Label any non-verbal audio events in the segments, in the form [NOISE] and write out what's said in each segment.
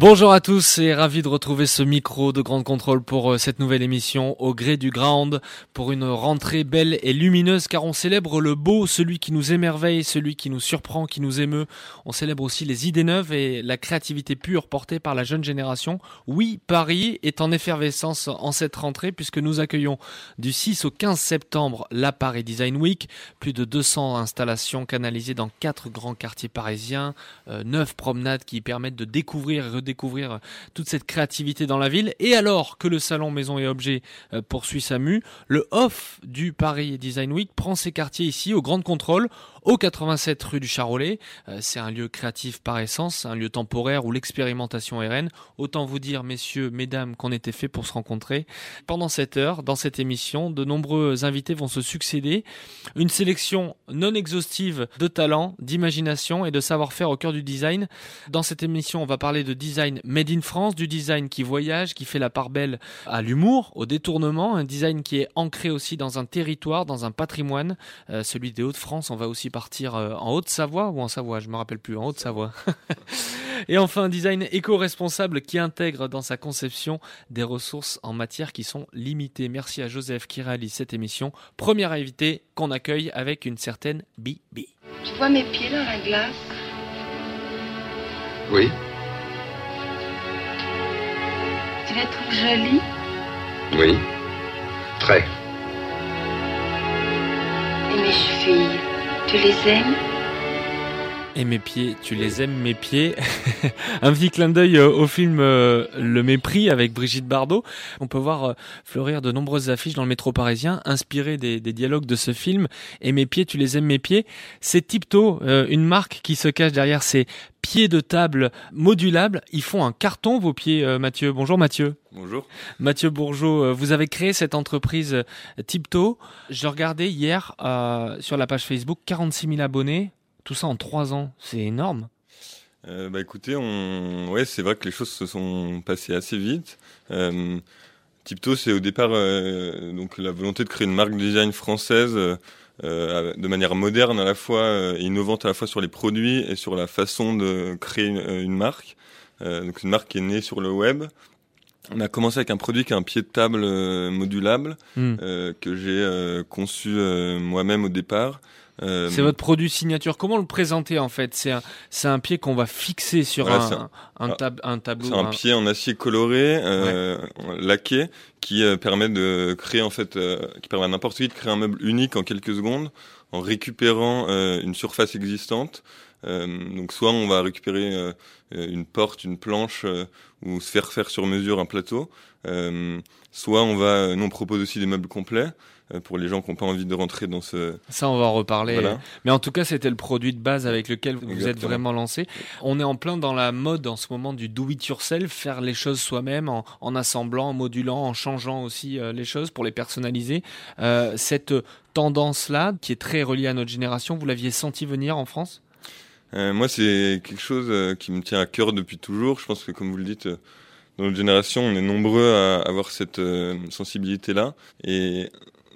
Bonjour à tous et ravi de retrouver ce micro de Grande Contrôle pour euh, cette nouvelle émission au gré du ground pour une rentrée belle et lumineuse car on célèbre le beau, celui qui nous émerveille, celui qui nous surprend, qui nous émeut. On célèbre aussi les idées neuves et la créativité pure portée par la jeune génération. Oui, Paris est en effervescence en cette rentrée puisque nous accueillons du 6 au 15 septembre la Paris Design Week, plus de 200 installations canalisées dans quatre grands quartiers parisiens, euh, neuf promenades qui permettent de découvrir et découvrir toute cette créativité dans la ville. Et alors que le salon Maison et Objets euh, poursuit sa mue, le off du Paris Design Week prend ses quartiers ici au Grand Contrôle au 87 rue du Charolais. Euh, c'est un lieu créatif par essence, un lieu temporaire où l'expérimentation est reine. Autant vous dire, messieurs, mesdames, qu'on était fait pour se rencontrer. Pendant cette heure, dans cette émission, de nombreux invités vont se succéder. Une sélection non exhaustive de talents, d'imagination et de savoir-faire au cœur du design. Dans cette émission, on va parler de design made in France, du design qui voyage, qui fait la part belle à l'humour, au détournement, un design qui est ancré aussi dans un territoire, dans un patrimoine, euh, celui des Hauts-de-France. On va aussi partir euh, en Haute-Savoie ou en Savoie, je me rappelle plus, en Haute-Savoie. [LAUGHS] Et enfin, un design éco-responsable qui intègre dans sa conception des ressources en matière qui sont limitées. Merci à Joseph qui réalise cette émission. Première invité qu'on accueille avec une certaine Bibi. Tu vois mes pieds dans la glace? Oui, Tu les trouves jolis? Oui. Très. Et mes chevilles, tu les aimes Et mes pieds, tu les aimes mes pieds [LAUGHS] Un petit clin d'œil euh, au film euh, Le Mépris avec Brigitte Bardot. On peut voir euh, fleurir de nombreuses affiches dans le métro parisien inspirées des, des dialogues de ce film. Et mes pieds, tu les aimes mes pieds C'est Tipto, une marque qui se cache derrière ces pieds de table modulables. Ils font un carton vos pieds, Mathieu. Bonjour Mathieu. Bonjour. Mathieu Bourgeot, vous avez créé cette entreprise Tipto. Je regardais hier euh, sur la page Facebook 46 000 abonnés. Tout ça en trois ans, c'est énorme. Euh, bah écoutez, on... ouais, c'est vrai que les choses se sont passées assez vite. Euh, Tipto, c'est au départ euh, donc la volonté de créer une marque de design française euh, de manière moderne à la fois, innovante à la fois sur les produits et sur la façon de créer une, une marque. Donc une marque qui est née sur le web. On a commencé avec un produit qui est un pied de table euh, modulable Hmm. euh, que j'ai euh, conçu moi-même au départ. Euh, C'est votre produit signature. Comment le présenter en fait? C'est un, c'est un pied qu'on va fixer sur Voilà, un, un, tab- un tableau. C'est un pied en acier coloré, euh, laqué, qui euh, permet de créer en fait, euh, qui permet à n'importe qui de créer un meuble unique en quelques secondes, en récupérant euh, une surface existante. Euh, donc soit on va récupérer euh, une porte, une planche, euh, ou se faire faire sur mesure un plateau. Euh, soit on va, nous on propose aussi des meubles complets pour les gens qui n'ont pas envie de rentrer dans ce. Ça, on va en reparler. Voilà. Mais en tout cas, c'était le produit de base avec lequel vous vous êtes Exactement. vraiment lancé. On est en plein dans la mode en ce moment du do it yourself, faire les choses soi-même en, en assemblant, en modulant, en changeant aussi euh, les choses pour les personnaliser. Euh, cette tendance-là, qui est très reliée à notre génération, vous l'aviez senti venir en France? Euh, moi, c'est quelque chose euh, qui me tient à cœur depuis toujours. Je pense que, comme vous le dites, euh, dans notre génération, on est nombreux à avoir cette euh, sensibilité-là. Et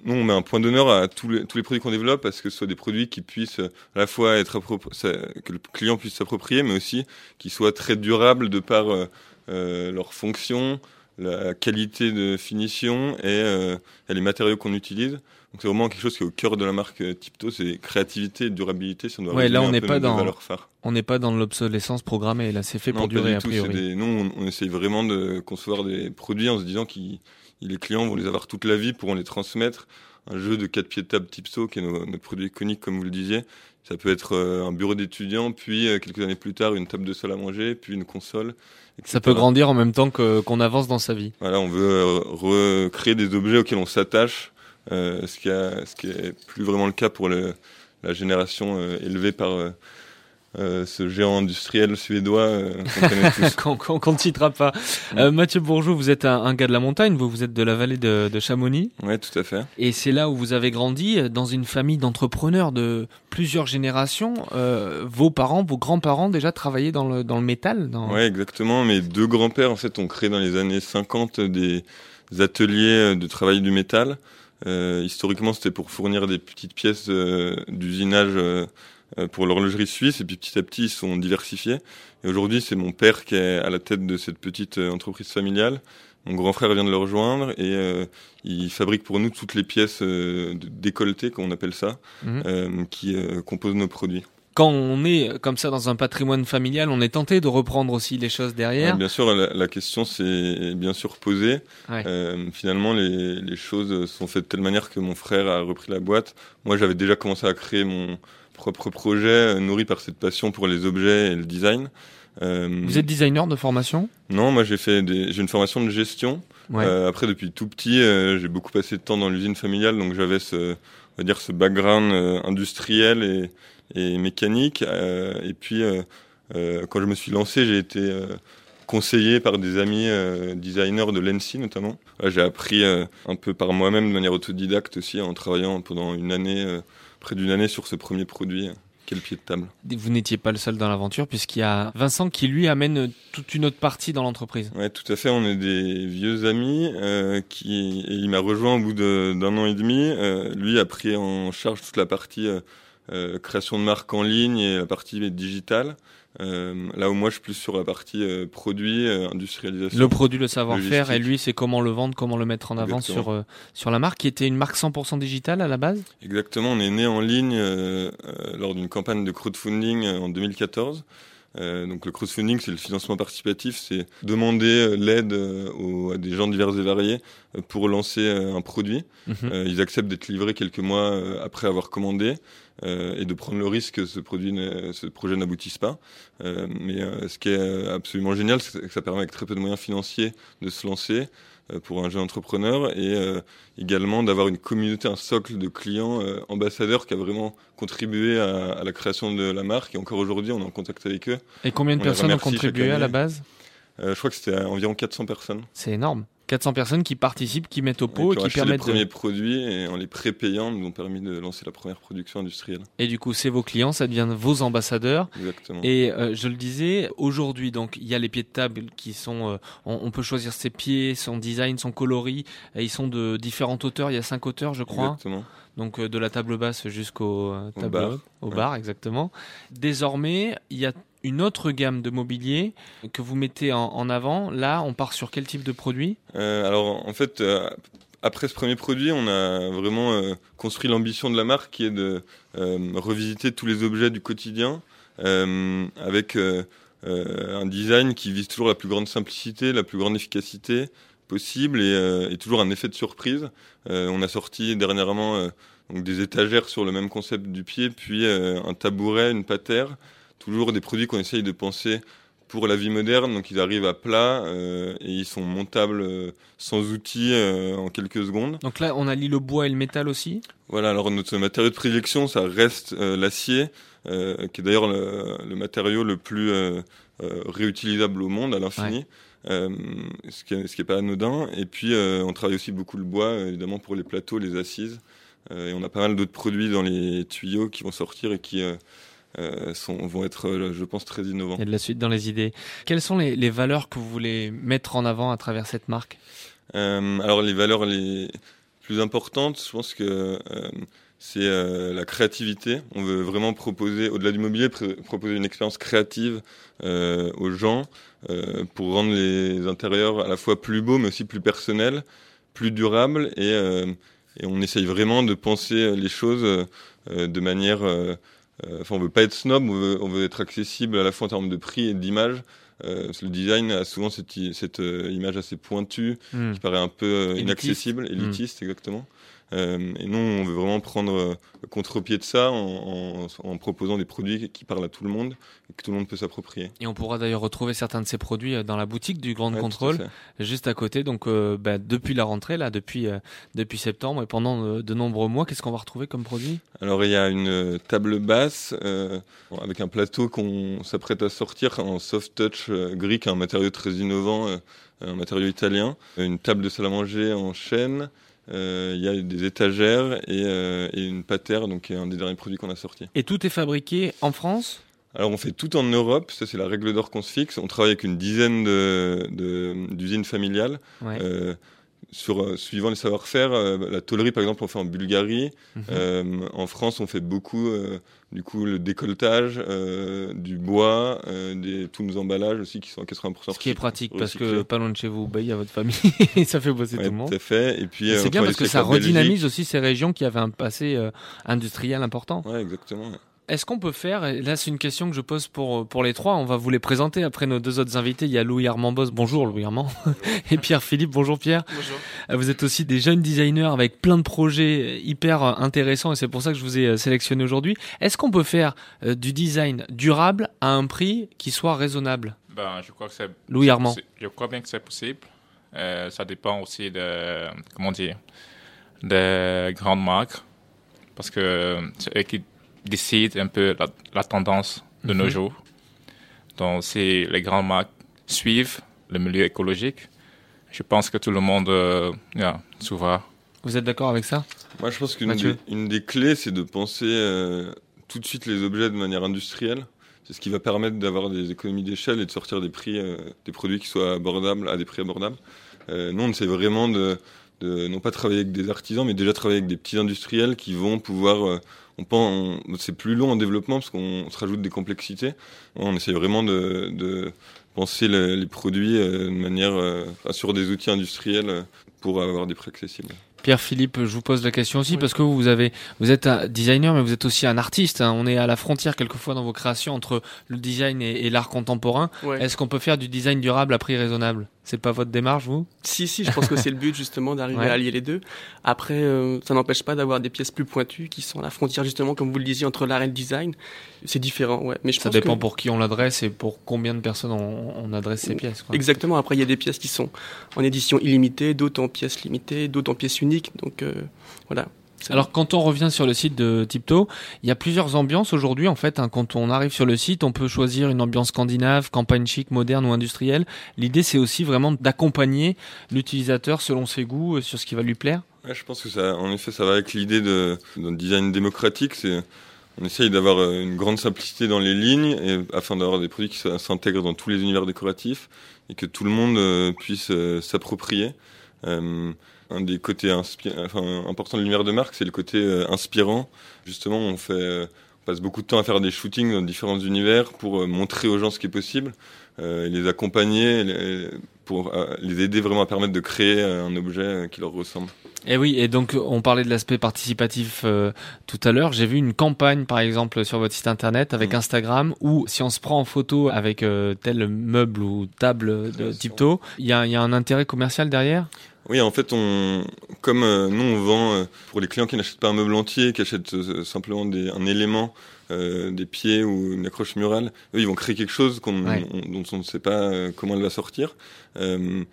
nous, on met un point d'honneur à tous les, tous les produits qu'on développe parce que ce soit des produits qui puissent à la fois être que le client puisse s'approprier, mais aussi qui soient très durables de par euh, euh, leur fonction, la qualité de finition et, euh, et les matériaux qu'on utilise. Donc c'est vraiment quelque chose qui est au cœur de la marque euh, Tipto, c'est créativité et durabilité. Doit Ouais, là, on un n'est pas dans-. On n'est pas dans l'obsolescence programmée. Là, c'est fait pour Non, durer du a priori. des- Nous, on, on essaye vraiment de concevoir des produits en se disant qu'ils les clients vont les avoir toute la vie, pourront les transmettre. Un jeu de quatre pieds de table Tipso, qui est notre produit iconique, comme vous le disiez. Ça peut être un bureau d'étudiants, puis quelques années plus tard, une table de salle à manger, puis une console. Ça peut grandir en même temps qu'on avance dans sa vie. Voilà, on veut recréer des objets auxquels on s'attache, ce, qui a, ce qui est plus vraiment le cas pour le, la génération élevée par euh, ce géant industriel suédois euh, qu'on [LAUGHS] ne citera pas. Euh, Mathieu Bourgeot, vous êtes un, gars de la montagne, vous, vous êtes de la vallée de, de Chamonix. Oui, tout à fait. Et c'est là où vous avez grandi, dans une famille d'entrepreneurs de plusieurs générations. vos parents, vos grands-parents déjà travaillaient dans le, dans le métal dans... Oui, exactement. Mes deux grands-pères, en fait, ont créé dans les années 50 des ateliers de travail du métal. historiquement, c'était pour fournir des petites pièces d'usinage euh, pour l'horlogerie suisse et puis petit à petit ils sont diversifiés. Et aujourd'hui c'est mon père qui est à la tête de cette petite euh, entreprise familiale. Mon grand frère vient de le rejoindre et euh, il fabrique pour nous toutes les pièces euh, décolletées, comme on appelle ça, mhm. qui composent nos produits quand on est comme ça dans un patrimoine familial, on est tenté de reprendre aussi les choses derrière. bien sûr, la, question s'est bien sûr posée. Euh, finalement, les, les, choses sont faites de telle manière que mon frère a repris la boîte. Moi, j'avais déjà commencé à créer mon, propre projet euh, nourri par cette passion pour les objets et le design. Euh, Vous êtes designer de formation Non, moi j'ai fait j'ai une formation de gestion. Euh, après, depuis tout petit, j'ai beaucoup passé de temps dans l'usine familiale, donc j'avais ce, on va dire, ce background industriel et, et mécanique. et puis, quand je me suis lancé, j'ai été conseillé par des amis designers de l'ENSI notamment. j'ai appris un peu par moi-même de manière autodidacte aussi en travaillant pendant une année près d'une année sur ce premier produit. Quel pied de table. Vous n'étiez pas le seul dans l'aventure puisqu'il y a Vincent qui lui amène toute une autre partie dans l'entreprise. Ouais, tout à fait. On est des vieux amis euh, qui et il m'a rejoint au bout d'un an et demi. Euh, lui a pris en charge toute la partie euh, création de marque en ligne et la partie digitale. Euh, là où moi je suis plus sur la partie euh, produit, euh, industrialisation. Le produit, le savoir-faire, et lui c'est comment le vendre, comment le mettre en avant sur, sur la marque, qui était une marque 100% digitale à la base? Exactement, on est né en ligne lors d'une campagne de crowdfunding en 2014. Euh, donc le crowdfunding, c'est le financement participatif, c'est demander l'aide à des gens divers et variés pour lancer un produit. Mhm. ils acceptent d'être livrés quelques mois après avoir commandé. Euh, et de prendre le risque que ce, produit ce projet n'aboutisse pas. Euh, mais euh, ce qui est absolument génial, c'est que ça permet avec très peu de moyens financiers de se lancer pour un jeune entrepreneur et également d'avoir une communauté, un socle de clients ambassadeurs qui a vraiment contribué à, la création de la marque. Et encore aujourd'hui, on est en contact avec eux. Et combien de personnes ont contribué à la base? Je crois que c'était environ 400 personnes. C'est énorme. 400 personnes qui participent, qui mettent au pot, et qui, permettent les premiers produits et en les prépayant nous ont permis de lancer la première production industrielle. Et du coup, c'est vos clients, ça devient vos ambassadeurs. Exactement. Et euh, je le disais, aujourd'hui, donc il y a les pieds de table qui sont, euh, on, peut choisir ses pieds, son design, son coloris. Et ils sont de différentes hauteurs. Il y a cinq hauteurs, je crois. Exactement. Donc euh, de la table basse jusqu'au bar, au bar, exactement. Désormais, il y a une autre gamme de mobilier que vous mettez en, avant. Là, on part sur quel type de produit? Euh, Alors, en fait, euh, après ce premier produit, on a vraiment euh, construit l'ambition de la marque qui est de revisiter tous les objets du quotidien avec un design qui vise toujours la plus grande simplicité, la plus grande efficacité possible et, toujours un effet de surprise. on a sorti dernièrement des étagères sur le même concept du pied, puis un tabouret, une patère toujours des produits qu'on essaye de penser pour la vie moderne. Donc ils arrivent à plat euh, et ils sont montables euh, sans outils euh, en quelques secondes. Donc là, on allie le bois et le métal aussi? Voilà, alors notre matériau de prédilection, ça reste l'acier, qui est d'ailleurs le, matériau le plus réutilisable au monde à l'infini. ce qui n'est pas anodin. Et puis, on travaille aussi beaucoup le bois, évidemment, pour les plateaux, les assises. et on a pas mal d'autres produits dans les tuyaux qui vont sortir et qui euh, sont, vont être, euh, je pense, très innovants. Il y a de la suite dans les idées. Quelles sont les, les valeurs que vous voulez mettre en avant à travers cette marque? Euh, Alors les valeurs les plus importantes, je pense que c'est euh, la créativité. On veut vraiment proposer, au-delà du mobilier, proposer une expérience créative aux gens pour rendre les intérieurs à la fois plus beaux, mais aussi plus personnels, plus durables. Et, et on essaye vraiment de penser les choses de manière enfin, on veut pas être snob, on veut, être accessible à la fois en termes de prix et d'image. euh, le design a souvent cette, euh, image assez pointue Hmm. qui paraît un peu euh, inaccessible, élitiste exactement. Euh, et nous, on veut vraiment prendre euh, contre-pied de ça en, en- en proposant des produits qui parlent à tout le monde et que tout le monde peut s'approprier. Et on pourra d'ailleurs retrouver certains de ces produits euh, dans la boutique du Grand Ouais, à Contrôle, juste à côté. Donc, euh, bah, depuis la rentrée, là, depuis, euh, depuis septembre et pendant de nombreux mois, qu'est-ce qu'on va retrouver comme produit? Alors il y a une table basse euh, avec un plateau qu'on s'apprête à sortir en soft touch gris, qui est un matériau très innovant, un matériau italien. Une table de salle à manger en chêne. Euh, Il y a des étagères et, euh, et une patère, donc qui est un des derniers produits qu'on a sorti. Et tout est fabriqué en France? Alors on fait tout en Europe, ça c'est la règle d'or qu'on se fixe. On travaille avec une dizaine de- de- d'usines familiales. Ouais. Euh, sur, euh, suivant les savoir-faire, euh, la tôlerie par exemple on fait en Bulgarie, Mhm. euh, en France, on fait beaucoup du coup le décolletage, du bois, des, tous nos emballages aussi qui sont à 80% Ce qui est pratique parce que pas loin de chez vous, bah, il y a votre famille et [LAUGHS] ça fait bosser Ouais, tout le monde. tout à fait. Et puis C'est bien parce que ça redynamise aussi ces régions qui avaient un passé industriel important. Ouais, exactement. ouais. Est-ce qu'on peut faire, et là c'est une question que je pose pour, pour les trois, on va vous les présenter après nos deux autres invités. Il y a Louis Armand Boss, bonjour Louis Armand, et Pierre Philippe, bonjour Pierre. Bonjour. Euh, Vous êtes aussi des jeunes designers avec plein de projets hyper euh, intéressants et c'est pour ça que je vous ai euh, sélectionné aujourd'hui. Est-ce qu'on peut faire euh, du design durable à un prix qui soit raisonnable? Ben, je crois que c'est. Louis Armand. Je crois bien que c'est possible. Euh, ça dépend aussi de. Comment dire Des grandes marques. Parce que c'est eux qui décident un peu la, la tendance de nos Mhm. jours. Donc, si les grandes marques suivent le milieu écologique, je pense que tout le monde euh, yeah, s'ouvre. Vous êtes d'accord avec ça? Moi, je pense qu'une des, une des clés, c'est de penser euh, tout de suite les objets de manière industrielle. C'est ce qui va permettre d'avoir des économies d'échelle et de sortir des prix, euh, des produits qui soient abordables à des prix abordables. Euh, nous, on essaie vraiment de, de non pas travailler avec des artisans, mais déjà travailler avec des petits industriels qui vont pouvoir. On pense, on- c'est plus long en développement parce qu'on se rajoute des complexités. On essaie vraiment de, de penser le- les produits euh, de manière euh, sur des outils industriels euh, pour avoir des prix accessibles. Pierre Philippe, je vous pose la question aussi Oui. parce que vous, vous avez, vous êtes un designer, mais vous êtes aussi un artiste. hein. On est à la frontière quelquefois dans vos créations entre le design et, et l'art contemporain. Ouais. Est-ce qu'on peut faire du design durable à prix raisonnable? C'est pas votre démarche, vous? Si, si, je pense que c'est le but justement d'arriver [LAUGHS] Ouais. à allier les deux. Après, euh, ça n'empêche pas d'avoir des pièces plus pointues qui sont à la frontière justement, comme vous le disiez, entre l'art et le design. C'est différent, ouais. Mais je Ça pense dépend que- pour qui on l'adresse et pour combien de personnes on, on adresse ces pièces. quoi. Exactement. Après, il y a des pièces qui sont en édition illimitée, d'autres en pièces limitées, d'autres en pièces uniques. Donc euh, voilà. Alors quand on revient sur le site de Tipto, il y a plusieurs ambiances aujourd'hui en fait. hein. Quand on arrive sur le site, on peut choisir une ambiance scandinave, campagne chic, moderne ou industrielle. L'idée c'est aussi vraiment d'accompagner l'utilisateur selon ses goûts, euh, sur ce qui va lui plaire. Ouais, je pense que ça, en effet, ça va avec l'idée de, d'un design démocratique. C'est, on essaye d'avoir euh, une grande simplicité dans les lignes et, afin d'avoir des produits qui s'intègrent dans tous les univers décoratifs et que tout le monde euh, puisse euh, s'approprier. Un des côtés enfin, importants de l'univers de marque, c'est le côté euh, inspirant. Justement, on fait, euh, on passe beaucoup de temps à faire des shootings dans différents univers pour euh, montrer aux gens ce qui est possible et les accompagner, les- pour les aider vraiment à permettre de créer un objet qui leur ressemble. Et oui, et donc on parlait de l'aspect participatif euh, tout à l'heure. J'ai vu une campagne par exemple sur votre site internet avec Mm. Instagram où si on se prend en photo avec euh, tel meuble ou table de. Tipto, il y a, il y a un intérêt commercial derrière? Oui, en fait, on, comme euh, nous, on vend euh, pour les clients qui n'achètent pas un meuble entier, qui achètent euh, simplement des, un élément, euh, des pieds ou une accroche murale, eux, ils vont créer quelque chose qu'on, Ouais. on- dont on ne sait pas euh, comment elle va sortir. Euh,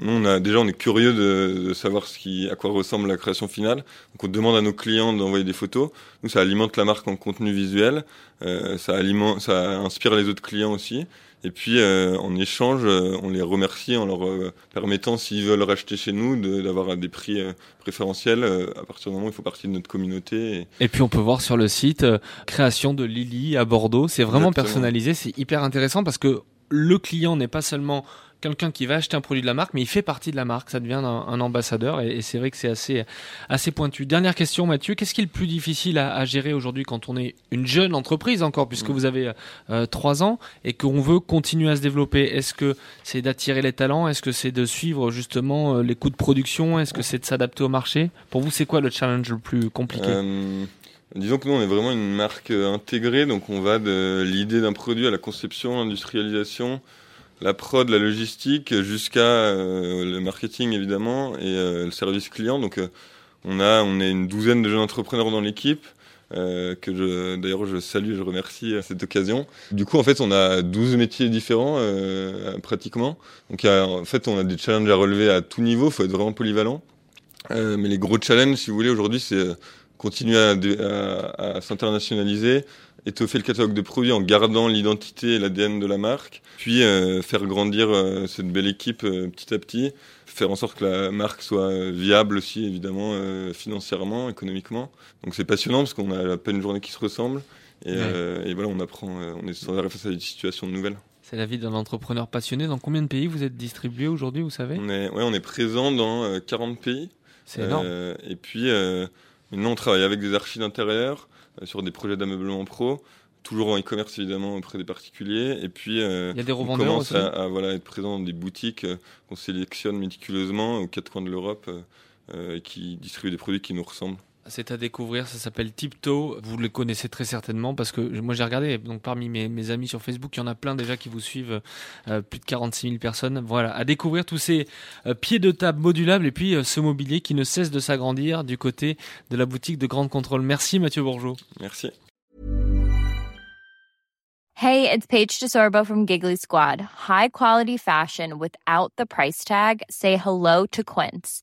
nous, on a, déjà, on est curieux de, de savoir ce qui, à quoi ressemble la création finale. Donc, on demande à nos clients d'envoyer des photos. Nous, ça alimente la marque en contenu visuel. Euh, ça, alimente, ça inspire les autres clients aussi. Et puis, euh, en échange, euh, on les remercie en leur euh, permettant, s'ils veulent racheter chez nous, de- d'avoir des prix euh, préférentiels euh, à partir du moment où ils font partie de notre communauté. Et, Et puis on peut voir sur le site euh, création de Lily à Bordeaux. C'est vraiment Exactement. personnalisé, c'est hyper intéressant parce que le client n'est pas seulement quelqu'un qui va acheter un produit de la marque, mais il fait partie de la marque. Ça devient un, un ambassadeur et, et c'est vrai que c'est assez assez pointu. Dernière question, Mathieu, qu'est-ce qui est le plus difficile à, à gérer aujourd'hui quand on est une jeune entreprise encore, puisque Mm. vous avez euh, trois ans et qu'on veut continuer à se développer? Est-ce que c'est d'attirer les talents? Est-ce que c'est de suivre justement euh, les coûts de production? Est-ce que c'est de s'adapter au marché? Pour vous, c'est quoi le challenge le plus compliqué? Euh, disons que nous, on est vraiment une marque euh, intégrée, donc on va de l'idée d'un produit à la conception, l'industrialisation, la prod, la logistique, jusqu'à le marketing évidemment et le service client. Donc on a on est une douzaine de jeunes entrepreneurs dans l'équipe. Euh, que d'ailleurs je salue, je remercie à cette occasion. Du coup, en fait, on a 12 métiers différents euh, pratiquement. Donc, en fait, on a des challenges à relever à tout niveau. Il faut être vraiment polyvalent. Euh, mais les gros challenges, si vous voulez, aujourd'hui, c'est euh, continuer à, à, à s'internationaliser, étoffer le catalogue de produits en gardant l'identité et l'ADN de la marque, puis euh, faire grandir euh, cette belle équipe petit à petit, faire en sorte que la marque soit viable aussi, évidemment, euh, financièrement, économiquement. Donc c'est passionnant parce qu'on a à peine une journée qui se ressemble. Et, euh, et voilà, on apprend, euh, on est sans arrêt face à des situations nouvelles. C'est la vie d'un entrepreneur passionné. Dans combien de pays vous êtes distribué aujourd'hui, vous savez? On est, ouais, on est présent dans 40 pays. C'est énorme. et puis, maintenant, on travaille avec des archives d'intérieur sur des projets d'ameublement pro toujours en e-commerce évidemment auprès des particuliers. Et puis, euh, Il y a des on commence à, à, voilà, être présent dans des boutiques euh, qu'on sélectionne méticuleusement aux quatre coins de l'Europe euh, et qui distribuent des produits qui nous ressemblent. C'est à découvrir, ça s'appelle Tipto. Vous le connaissez très certainement parce que moi j'ai regardé, donc parmi mes, mes, amis sur Facebook, il y en a plein déjà qui vous suivent, euh, plus de 46 000 personnes. Voilà, à découvrir tous ces euh, pieds de table modulables et puis euh, ce mobilier qui ne cesse de s'agrandir du côté de la boutique de Grande Contrôle. Merci Mathieu Bourgeot. Merci. Hey, it's Paige DeSorbo from Giggly Squad. High quality fashion without the price tag. Say hello to Quince.